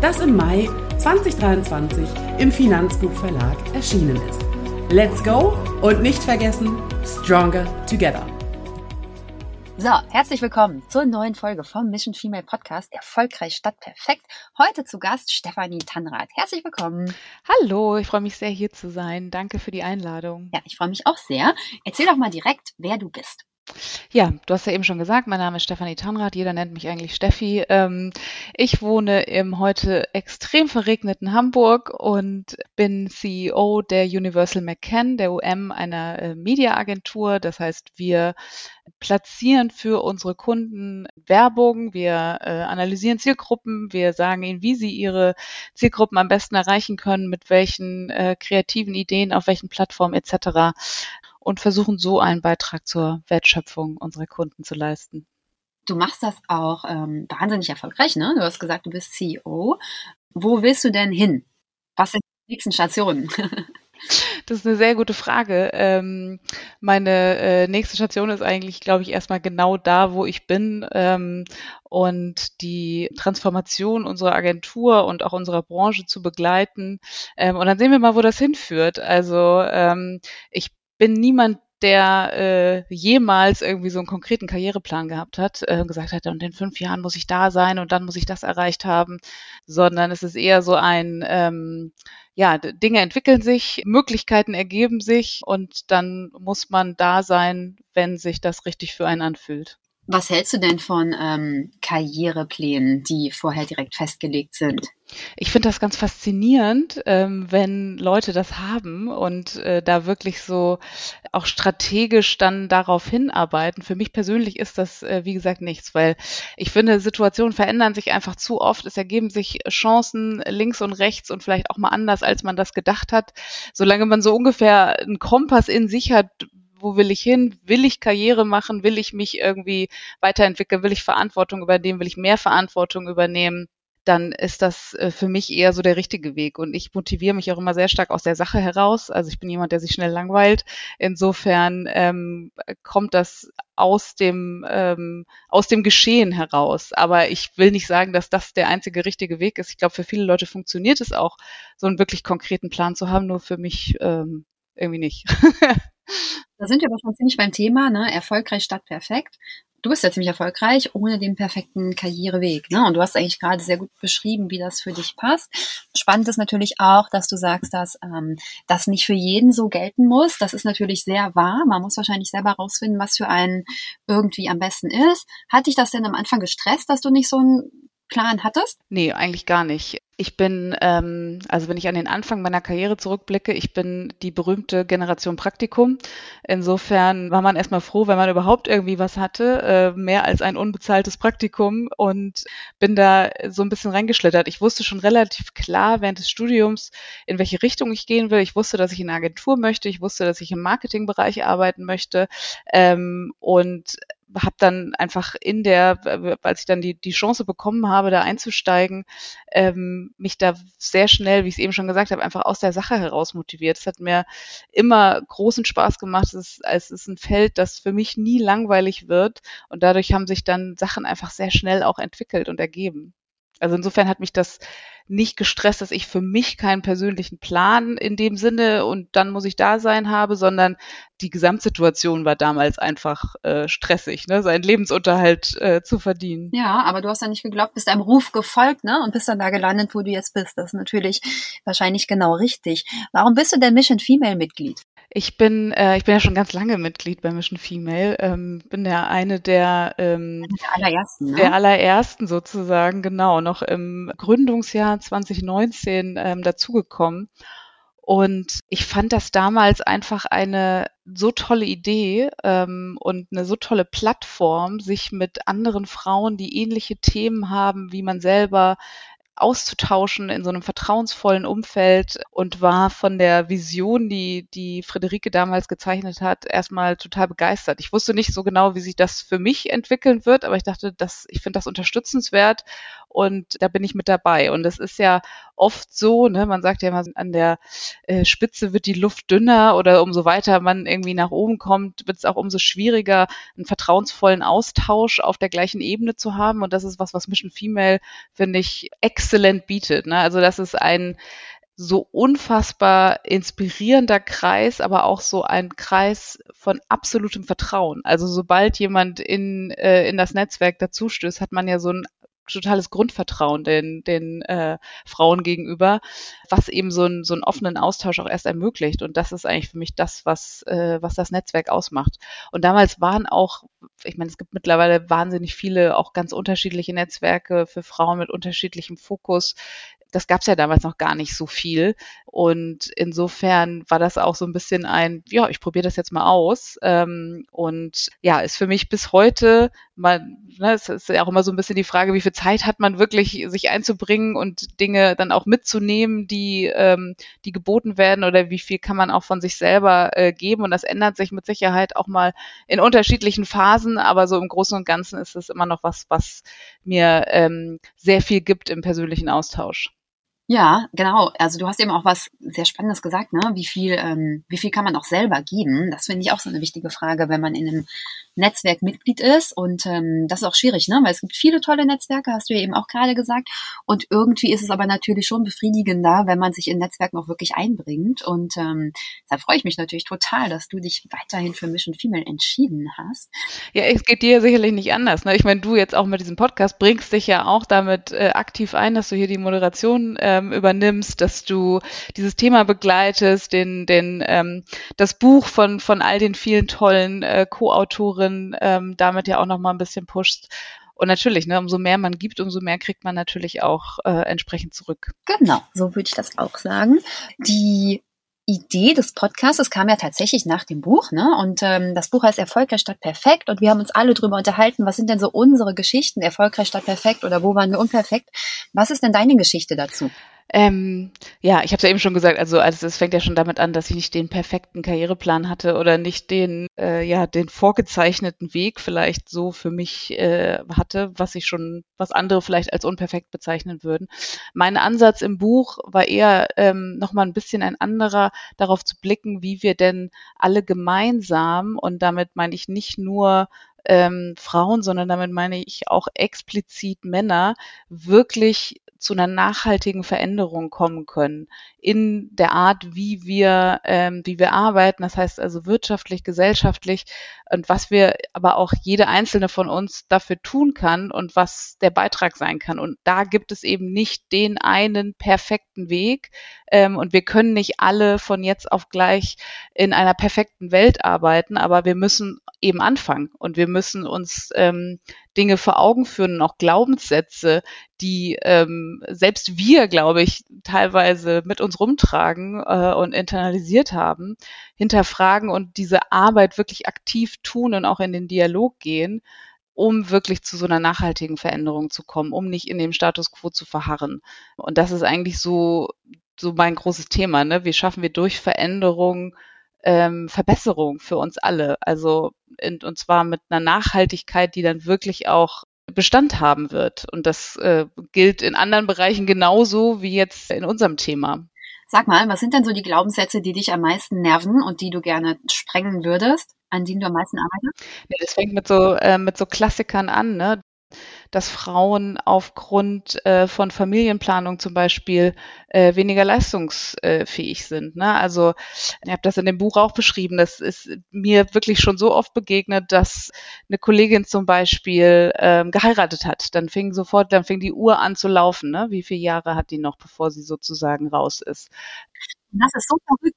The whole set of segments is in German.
das im Mai 2023 im Finanzbuchverlag erschienen ist. Let's go und nicht vergessen, Stronger Together. So, herzlich willkommen zur neuen Folge vom Mission Female Podcast Erfolgreich statt perfekt. Heute zu Gast Stefanie Tanrath. Herzlich willkommen. Hallo, ich freue mich sehr hier zu sein. Danke für die Einladung. Ja, ich freue mich auch sehr. Erzähl doch mal direkt, wer du bist. Ja, du hast ja eben schon gesagt, mein Name ist Stefanie Tanrath, jeder nennt mich eigentlich Steffi. Ähm, ich wohne im heute extrem verregneten Hamburg und bin CEO der Universal McCann, der UM, einer äh, Mediaagentur. Das heißt, wir platzieren für unsere Kunden Werbung, wir äh, analysieren Zielgruppen, wir sagen ihnen, wie sie ihre Zielgruppen am besten erreichen können, mit welchen äh, kreativen Ideen, auf welchen Plattformen etc und versuchen so einen Beitrag zur Wertschöpfung unserer Kunden zu leisten. Du machst das auch ähm, wahnsinnig erfolgreich, ne? Du hast gesagt, du bist CEO. Wo willst du denn hin? Was sind die nächsten Stationen? Das ist eine sehr gute Frage. Ähm, meine äh, nächste Station ist eigentlich, glaube ich, erstmal genau da, wo ich bin. Ähm, und die Transformation unserer Agentur und auch unserer Branche zu begleiten. Ähm, und dann sehen wir mal, wo das hinführt. Also ähm, ich bin niemand, der äh, jemals irgendwie so einen konkreten Karriereplan gehabt hat, äh, gesagt hat, und in fünf Jahren muss ich da sein und dann muss ich das erreicht haben, sondern es ist eher so ein, ähm, ja, Dinge entwickeln sich, Möglichkeiten ergeben sich und dann muss man da sein, wenn sich das richtig für einen anfühlt. Was hältst du denn von ähm, Karriereplänen, die vorher direkt festgelegt sind? Ich finde das ganz faszinierend, ähm, wenn Leute das haben und äh, da wirklich so auch strategisch dann darauf hinarbeiten. Für mich persönlich ist das, äh, wie gesagt, nichts, weil ich finde, Situationen verändern sich einfach zu oft. Es ergeben sich Chancen links und rechts und vielleicht auch mal anders, als man das gedacht hat. Solange man so ungefähr einen Kompass in sich hat, wo will ich hin? Will ich Karriere machen? Will ich mich irgendwie weiterentwickeln? Will ich Verantwortung übernehmen? Will ich mehr Verantwortung übernehmen? dann ist das äh, für mich eher so der richtige Weg. Und ich motiviere mich auch immer sehr stark aus der Sache heraus. Also ich bin jemand, der sich schnell langweilt. Insofern ähm, kommt das aus dem ähm, aus dem Geschehen heraus. Aber ich will nicht sagen, dass das der einzige richtige Weg ist. Ich glaube, für viele Leute funktioniert es auch, so einen wirklich konkreten Plan zu haben. Nur für mich ähm, irgendwie nicht. Da sind wir aber schon ziemlich beim Thema, ne? Erfolgreich statt perfekt. Du bist ja ziemlich erfolgreich ohne den perfekten Karriereweg. Ne? Und du hast eigentlich gerade sehr gut beschrieben, wie das für dich passt. Spannend ist natürlich auch, dass du sagst, dass ähm, das nicht für jeden so gelten muss. Das ist natürlich sehr wahr. Man muss wahrscheinlich selber rausfinden, was für einen irgendwie am besten ist. Hat dich das denn am Anfang gestresst, dass du nicht so einen Plan hattest? Nee, eigentlich gar nicht. Ich bin, ähm, also wenn ich an den Anfang meiner Karriere zurückblicke, ich bin die berühmte Generation Praktikum. Insofern war man erstmal froh, wenn man überhaupt irgendwie was hatte, äh, mehr als ein unbezahltes Praktikum und bin da so ein bisschen reingeschlittert. Ich wusste schon relativ klar während des Studiums, in welche Richtung ich gehen will. Ich wusste, dass ich in eine Agentur möchte. Ich wusste, dass ich im Marketingbereich arbeiten möchte. Ähm, und habe dann einfach in der, als ich dann die, die Chance bekommen habe, da einzusteigen, ähm, mich da sehr schnell, wie ich es eben schon gesagt habe, einfach aus der Sache heraus motiviert. Es hat mir immer großen Spaß gemacht. Es ist, es ist ein Feld, das für mich nie langweilig wird und dadurch haben sich dann Sachen einfach sehr schnell auch entwickelt und ergeben. Also insofern hat mich das nicht gestresst, dass ich für mich keinen persönlichen Plan in dem Sinne und dann muss ich da sein habe, sondern die Gesamtsituation war damals einfach äh, stressig, ne? seinen Lebensunterhalt äh, zu verdienen. Ja, aber du hast ja nicht geglaubt, bist einem Ruf gefolgt, ne? Und bist dann da gelandet, wo du jetzt bist. Das ist natürlich wahrscheinlich genau richtig. Warum bist du denn Mission Female Mitglied? Ich bin, äh, ich bin ja schon ganz lange Mitglied bei Mission Female. Ähm, bin ja eine der, ähm, der allerersten, ne? der allerersten sozusagen, genau, noch im Gründungsjahr 2019 ähm, dazugekommen. Und ich fand das damals einfach eine so tolle Idee ähm, und eine so tolle Plattform, sich mit anderen Frauen, die ähnliche Themen haben, wie man selber auszutauschen in so einem vertrauensvollen Umfeld und war von der Vision, die die Friederike damals gezeichnet hat, erstmal total begeistert. Ich wusste nicht so genau, wie sich das für mich entwickeln wird, aber ich dachte, dass ich finde das unterstützenswert und da bin ich mit dabei. Und es ist ja oft so, ne, man sagt ja immer, an der äh, Spitze wird die Luft dünner oder umso weiter man irgendwie nach oben kommt, wird es auch umso schwieriger, einen vertrauensvollen Austausch auf der gleichen Ebene zu haben. Und das ist was, was Mission Female, finde ich, exzellent bietet. Ne? Also das ist ein so unfassbar inspirierender Kreis, aber auch so ein Kreis von absolutem Vertrauen. Also sobald jemand in, äh, in das Netzwerk dazustößt, hat man ja so ein totales Grundvertrauen den, den äh, Frauen gegenüber, was eben so, ein, so einen offenen Austausch auch erst ermöglicht. Und das ist eigentlich für mich das, was, äh, was das Netzwerk ausmacht. Und damals waren auch, ich meine, es gibt mittlerweile wahnsinnig viele auch ganz unterschiedliche Netzwerke für Frauen mit unterschiedlichem Fokus das gab es ja damals noch gar nicht so viel. Und insofern war das auch so ein bisschen ein, ja, ich probiere das jetzt mal aus. Ähm, und ja, ist für mich bis heute, man, ne, es ist ja auch immer so ein bisschen die Frage, wie viel Zeit hat man wirklich, sich einzubringen und Dinge dann auch mitzunehmen, die, ähm, die geboten werden oder wie viel kann man auch von sich selber äh, geben. Und das ändert sich mit Sicherheit auch mal in unterschiedlichen Phasen, aber so im Großen und Ganzen ist es immer noch was, was mir ähm, sehr viel gibt im persönlichen Austausch. Ja, genau. Also du hast eben auch was sehr Spannendes gesagt, ne? Wie viel, ähm, wie viel kann man auch selber geben? Das finde ich auch so eine wichtige Frage, wenn man in einem Netzwerk Mitglied ist. Und ähm, das ist auch schwierig, ne? Weil es gibt viele tolle Netzwerke, hast du ja eben auch gerade gesagt. Und irgendwie ist es aber natürlich schon befriedigender, wenn man sich in Netzwerken auch wirklich einbringt. Und ähm, da freue ich mich natürlich total, dass du dich weiterhin für Mission Female entschieden hast. Ja, es geht dir sicherlich nicht anders. Ne? Ich meine, du jetzt auch mit diesem Podcast bringst dich ja auch damit äh, aktiv ein, dass du hier die Moderation äh, ähm, übernimmst, dass du dieses Thema begleitest, den, den, ähm, das Buch von, von all den vielen tollen äh, Co-Autorinnen ähm, damit ja auch nochmal ein bisschen pushst. Und natürlich, ne, umso mehr man gibt, umso mehr kriegt man natürlich auch äh, entsprechend zurück. Genau, so würde ich das auch sagen. Die Idee des Podcasts kam ja tatsächlich nach dem Buch, ne? Und ähm, das Buch heißt Erfolgreich statt perfekt und wir haben uns alle drüber unterhalten, was sind denn so unsere Geschichten, erfolgreich statt perfekt oder wo waren wir unperfekt? Was ist denn deine Geschichte dazu? Ähm, ja, ich habe es ja eben schon gesagt, also, also es fängt ja schon damit an, dass ich nicht den perfekten Karriereplan hatte oder nicht den, äh, ja, den vorgezeichneten Weg vielleicht so für mich äh, hatte, was ich schon, was andere vielleicht als unperfekt bezeichnen würden. Mein Ansatz im Buch war eher ähm, nochmal ein bisschen ein anderer, darauf zu blicken, wie wir denn alle gemeinsam, und damit meine ich nicht nur ähm, Frauen, sondern damit meine ich auch explizit Männer, wirklich zu einer nachhaltigen Veränderung kommen können in der Art, wie wir, ähm, wie wir arbeiten. Das heißt also wirtschaftlich, gesellschaftlich und was wir aber auch jede einzelne von uns dafür tun kann und was der Beitrag sein kann. Und da gibt es eben nicht den einen perfekten Weg. Ähm, und wir können nicht alle von jetzt auf gleich in einer perfekten Welt arbeiten, aber wir müssen eben anfangen und wir müssen uns ähm, Dinge vor Augen führen und auch Glaubenssätze, die ähm, selbst wir, glaube ich, teilweise mit uns rumtragen äh, und internalisiert haben, hinterfragen und diese Arbeit wirklich aktiv tun und auch in den Dialog gehen, um wirklich zu so einer nachhaltigen Veränderung zu kommen, um nicht in dem Status quo zu verharren. Und das ist eigentlich so, so mein großes Thema. Ne? Wie schaffen wir durch Veränderung ähm, Verbesserung für uns alle? Also in, und zwar mit einer Nachhaltigkeit, die dann wirklich auch Bestand haben wird. Und das äh, gilt in anderen Bereichen genauso wie jetzt in unserem Thema. Sag mal, was sind denn so die Glaubenssätze, die dich am meisten nerven und die du gerne sprengen würdest, an denen du am meisten arbeitest? Ja, das fängt mit so, äh, mit so Klassikern an, ne? Dass Frauen aufgrund äh, von Familienplanung zum Beispiel äh, weniger leistungsfähig sind. Ne? Also ich habe das in dem Buch auch beschrieben. Das ist mir wirklich schon so oft begegnet, dass eine Kollegin zum Beispiel ähm, geheiratet hat. Dann fing sofort, dann fing die Uhr an zu laufen. Ne? Wie viele Jahre hat die noch, bevor sie sozusagen raus ist? Das ist so verrückt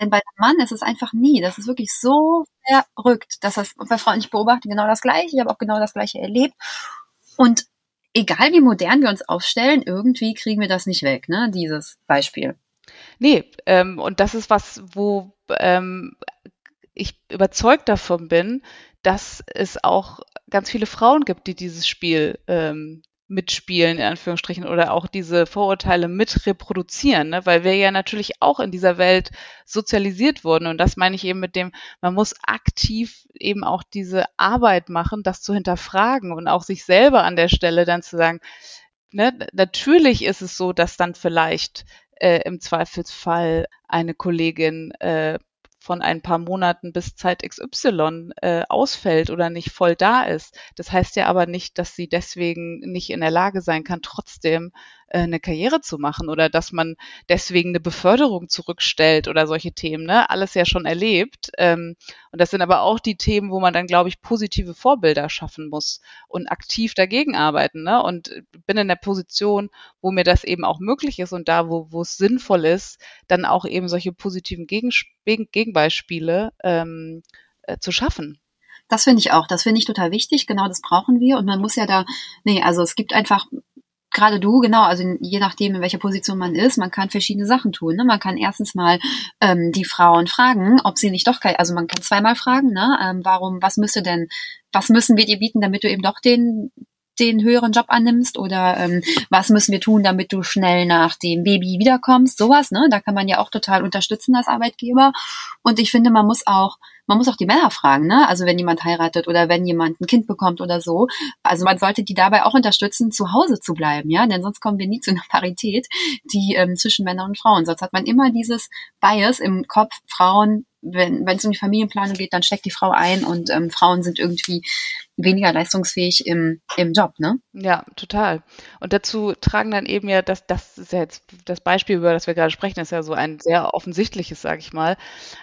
Denn bei einem Mann ist es einfach nie. Das ist wirklich so verrückt, dass das bei Frauen, ich beobachte genau das Gleiche, ich habe auch genau das Gleiche erlebt. Und egal wie modern wir uns aufstellen, irgendwie kriegen wir das nicht weg, ne, dieses Beispiel. Nee, ähm, und das ist was, wo ähm, ich überzeugt davon bin, dass es auch ganz viele Frauen gibt, die dieses Spiel ähm, mitspielen, in Anführungsstrichen, oder auch diese Vorurteile mit reproduzieren, ne? weil wir ja natürlich auch in dieser Welt sozialisiert wurden. Und das meine ich eben mit dem, man muss aktiv eben auch diese Arbeit machen, das zu hinterfragen und auch sich selber an der Stelle dann zu sagen, ne, natürlich ist es so, dass dann vielleicht äh, im Zweifelsfall eine Kollegin äh, von ein paar Monaten bis Zeit XY äh, ausfällt oder nicht voll da ist. Das heißt ja aber nicht, dass sie deswegen nicht in der Lage sein kann, trotzdem eine Karriere zu machen oder dass man deswegen eine Beförderung zurückstellt oder solche Themen. Ne? Alles ja schon erlebt. Ähm, und das sind aber auch die Themen, wo man dann, glaube ich, positive Vorbilder schaffen muss und aktiv dagegen arbeiten. Ne? Und bin in der Position, wo mir das eben auch möglich ist und da, wo, wo es sinnvoll ist, dann auch eben solche positiven Gegenbeispiele ähm, äh, zu schaffen. Das finde ich auch. Das finde ich total wichtig. Genau das brauchen wir. Und man muss ja da, nee, also es gibt einfach gerade du, genau, also je nachdem, in welcher Position man ist, man kann verschiedene Sachen tun. Ne? Man kann erstens mal ähm, die Frauen fragen, ob sie nicht doch, also man kann zweimal fragen, ne? Ähm, warum, was müsste denn, was müssen wir dir bieten, damit du eben doch den den höheren Job annimmst oder ähm, was müssen wir tun, damit du schnell nach dem Baby wiederkommst, sowas, ne? Da kann man ja auch total unterstützen als Arbeitgeber. Und ich finde, man muss auch man muss auch die Männer fragen, ne? Also wenn jemand heiratet oder wenn jemand ein Kind bekommt oder so. Also man sollte die dabei auch unterstützen, zu Hause zu bleiben, ja, denn sonst kommen wir nie zu einer Parität, die ähm, zwischen Männern und Frauen. Sonst hat man immer dieses Bias im Kopf, Frauen wenn es um die Familienplanung geht, dann steckt die Frau ein und ähm, Frauen sind irgendwie weniger leistungsfähig im, im Job, ne? Ja, total. Und dazu tragen dann eben ja, das, das ist ja jetzt das Beispiel, über das wir gerade sprechen, ist ja so ein sehr offensichtliches, sage ich mal.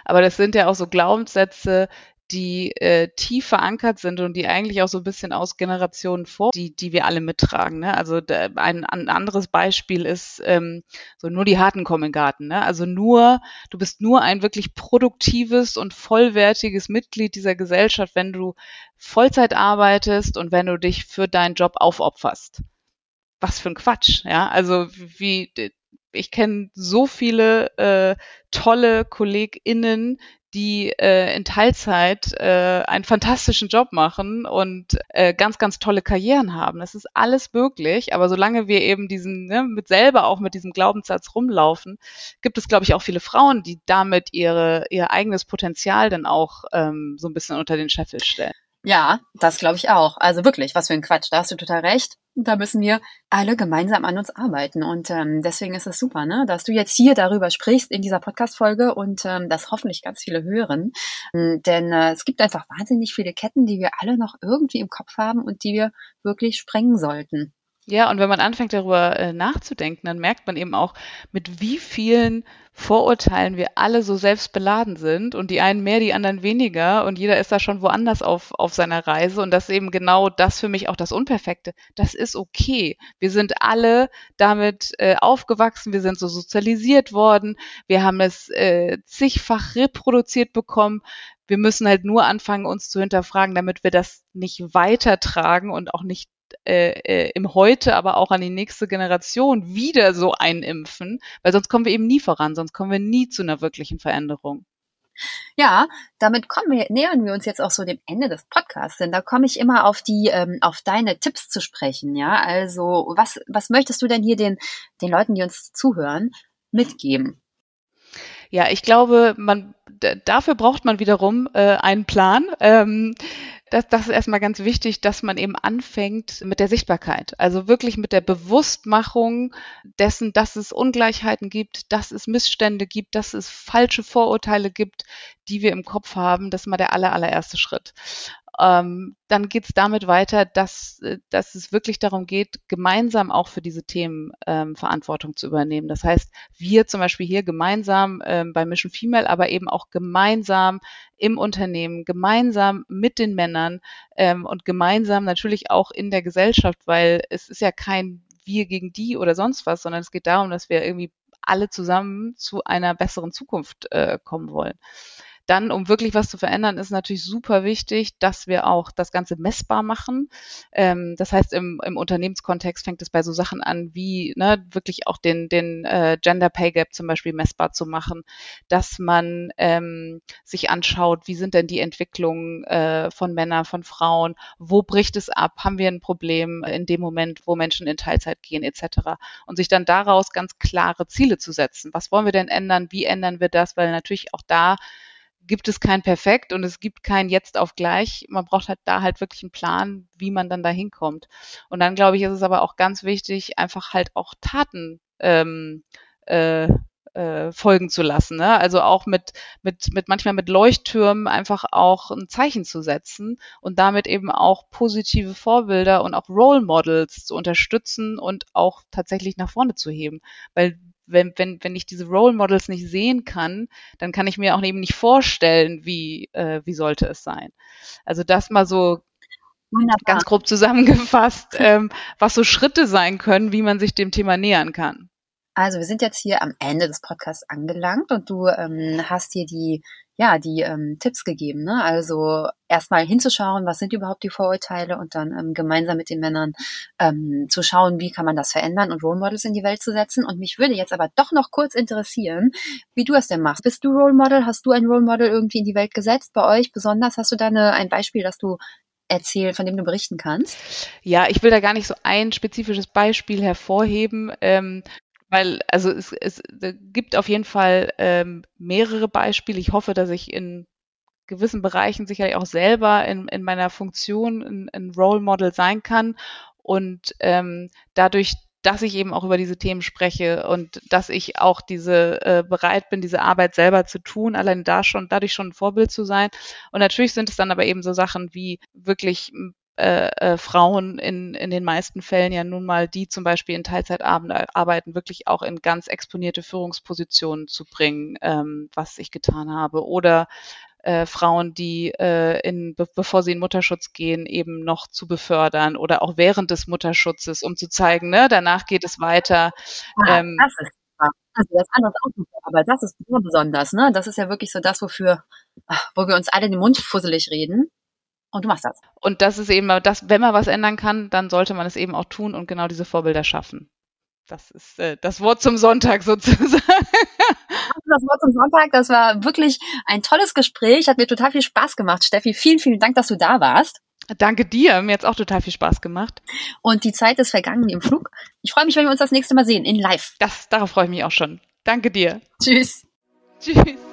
Aber das sind ja auch so Glaubenssätze, die äh, tief verankert sind und die eigentlich auch so ein bisschen aus Generationen vor, die, die wir alle mittragen. Ne? Also da, ein, ein anderes Beispiel ist ähm, so nur die Harten kommen in den Garten. Ne? Also nur, du bist nur ein wirklich produktives und vollwertiges Mitglied dieser Gesellschaft, wenn du Vollzeit arbeitest und wenn du dich für deinen Job aufopferst. Was für ein Quatsch, ja. Also wie ich kenne so viele äh, tolle KollegInnen, die äh, in Teilzeit äh, einen fantastischen Job machen und äh, ganz, ganz tolle Karrieren haben. Das ist alles möglich, aber solange wir eben diesen, ne, mit selber auch mit diesem Glaubenssatz rumlaufen, gibt es, glaube ich, auch viele Frauen, die damit ihre, ihr eigenes Potenzial dann auch ähm, so ein bisschen unter den Scheffel stellen. Ja, das glaube ich auch. Also wirklich, was für ein Quatsch. Da hast du total recht. Da müssen wir alle gemeinsam an uns arbeiten. Und ähm, deswegen ist es super, ne, dass du jetzt hier darüber sprichst in dieser Podcast-Folge und ähm, das hoffentlich ganz viele hören. Ähm, denn äh, es gibt einfach wahnsinnig viele Ketten, die wir alle noch irgendwie im Kopf haben und die wir wirklich sprengen sollten. Ja, und wenn man anfängt darüber äh, nachzudenken, dann merkt man eben auch, mit wie vielen Vorurteilen wir alle so selbst beladen sind und die einen mehr, die anderen weniger und jeder ist da schon woanders auf, auf seiner Reise und das ist eben genau das für mich auch das Unperfekte. Das ist okay. Wir sind alle damit äh, aufgewachsen, wir sind so sozialisiert worden, wir haben es äh, zigfach reproduziert bekommen. Wir müssen halt nur anfangen, uns zu hinterfragen, damit wir das nicht weitertragen und auch nicht äh, äh, im Heute, aber auch an die nächste Generation wieder so einimpfen, weil sonst kommen wir eben nie voran, sonst kommen wir nie zu einer wirklichen Veränderung. Ja, damit kommen wir, nähern wir uns jetzt auch so dem Ende des Podcasts, denn da komme ich immer auf die, ähm, auf deine Tipps zu sprechen, ja. Also, was, was möchtest du denn hier den, den Leuten, die uns zuhören, mitgeben? Ja, ich glaube, man dafür braucht man wiederum äh, einen Plan. Ähm, das, das ist erstmal ganz wichtig, dass man eben anfängt mit der Sichtbarkeit. Also wirklich mit der Bewusstmachung dessen, dass es Ungleichheiten gibt, dass es Missstände gibt, dass es falsche Vorurteile gibt, die wir im Kopf haben. Das ist mal der aller, allererste Schritt. Ähm, dann geht es damit weiter, dass, äh, dass es wirklich darum geht, gemeinsam auch für diese Themen ähm, Verantwortung zu übernehmen. Das heißt, wir zum Beispiel hier gemeinsam ähm, bei Mission Female, aber eben auch gemeinsam im Unternehmen, gemeinsam mit den Männern ähm, und gemeinsam natürlich auch in der Gesellschaft, weil es ist ja kein wir gegen die oder sonst was, sondern es geht darum, dass wir irgendwie alle zusammen zu einer besseren Zukunft äh, kommen wollen. Dann, um wirklich was zu verändern, ist natürlich super wichtig, dass wir auch das Ganze messbar machen. Ähm, das heißt, im, im Unternehmenskontext fängt es bei so Sachen an, wie ne, wirklich auch den, den äh, Gender Pay Gap zum Beispiel messbar zu machen, dass man ähm, sich anschaut, wie sind denn die Entwicklungen äh, von Männern, von Frauen, wo bricht es ab, haben wir ein Problem in dem Moment, wo Menschen in Teilzeit gehen etc. Und sich dann daraus ganz klare Ziele zu setzen. Was wollen wir denn ändern? Wie ändern wir das? Weil natürlich auch da gibt es kein Perfekt und es gibt kein Jetzt auf gleich. Man braucht halt da halt wirklich einen Plan, wie man dann da hinkommt. Und dann glaube ich, ist es aber auch ganz wichtig, einfach halt auch Taten ähm, äh, äh, folgen zu lassen. Ne? Also auch mit, mit, mit manchmal mit Leuchttürmen einfach auch ein Zeichen zu setzen und damit eben auch positive Vorbilder und auch Role Models zu unterstützen und auch tatsächlich nach vorne zu heben. Weil wenn, wenn, wenn ich diese Role Models nicht sehen kann, dann kann ich mir auch eben nicht vorstellen, wie, äh, wie sollte es sein. Also das mal so Wunderbar. ganz grob zusammengefasst, ähm, was so Schritte sein können, wie man sich dem Thema nähern kann. Also wir sind jetzt hier am Ende des Podcasts angelangt und du ähm, hast hier die ja, die ähm, Tipps gegeben. Ne? Also erstmal hinzuschauen, was sind überhaupt die Vorurteile und dann ähm, gemeinsam mit den Männern ähm, zu schauen, wie kann man das verändern und Role Models in die Welt zu setzen. Und mich würde jetzt aber doch noch kurz interessieren, wie du es denn machst. Bist du Role Model? Hast du ein Role Model irgendwie in die Welt gesetzt bei euch? Besonders hast du da eine, ein Beispiel, das du erzählen, von dem du berichten kannst? Ja, ich will da gar nicht so ein spezifisches Beispiel hervorheben. Ähm, weil, also es, es gibt auf jeden Fall ähm, mehrere Beispiele. Ich hoffe, dass ich in gewissen Bereichen sicherlich auch selber in, in meiner Funktion ein, ein Role Model sein kann. Und ähm, dadurch, dass ich eben auch über diese Themen spreche und dass ich auch diese äh, bereit bin, diese Arbeit selber zu tun, allein da schon, dadurch schon ein Vorbild zu sein. Und natürlich sind es dann aber eben so Sachen wie wirklich äh, äh, Frauen in, in den meisten Fällen ja nun mal, die zum Beispiel in Teilzeit arbeiten, wirklich auch in ganz exponierte Führungspositionen zu bringen, ähm, was ich getan habe. Oder äh, Frauen, die äh, in, be bevor sie in Mutterschutz gehen, eben noch zu befördern oder auch während des Mutterschutzes, um zu zeigen, ne, danach geht es weiter. Ah, ähm, das ist also das andere ist auch super, aber das ist besonders, ne? Das ist ja wirklich so das, wofür, wo wir uns alle den Mund fusselig reden. Und du machst das. Und das ist eben das, wenn man was ändern kann, dann sollte man es eben auch tun und genau diese Vorbilder schaffen. Das ist äh, das Wort zum Sonntag sozusagen. Das Wort zum Sonntag, das war wirklich ein tolles Gespräch, hat mir total viel Spaß gemacht. Steffi, vielen, vielen Dank, dass du da warst. Danke dir, mir hat es auch total viel Spaß gemacht. Und die Zeit ist vergangen im Flug. Ich freue mich, wenn wir uns das nächste Mal sehen, in live. Das, darauf freue ich mich auch schon. Danke dir. Tschüss. Tschüss.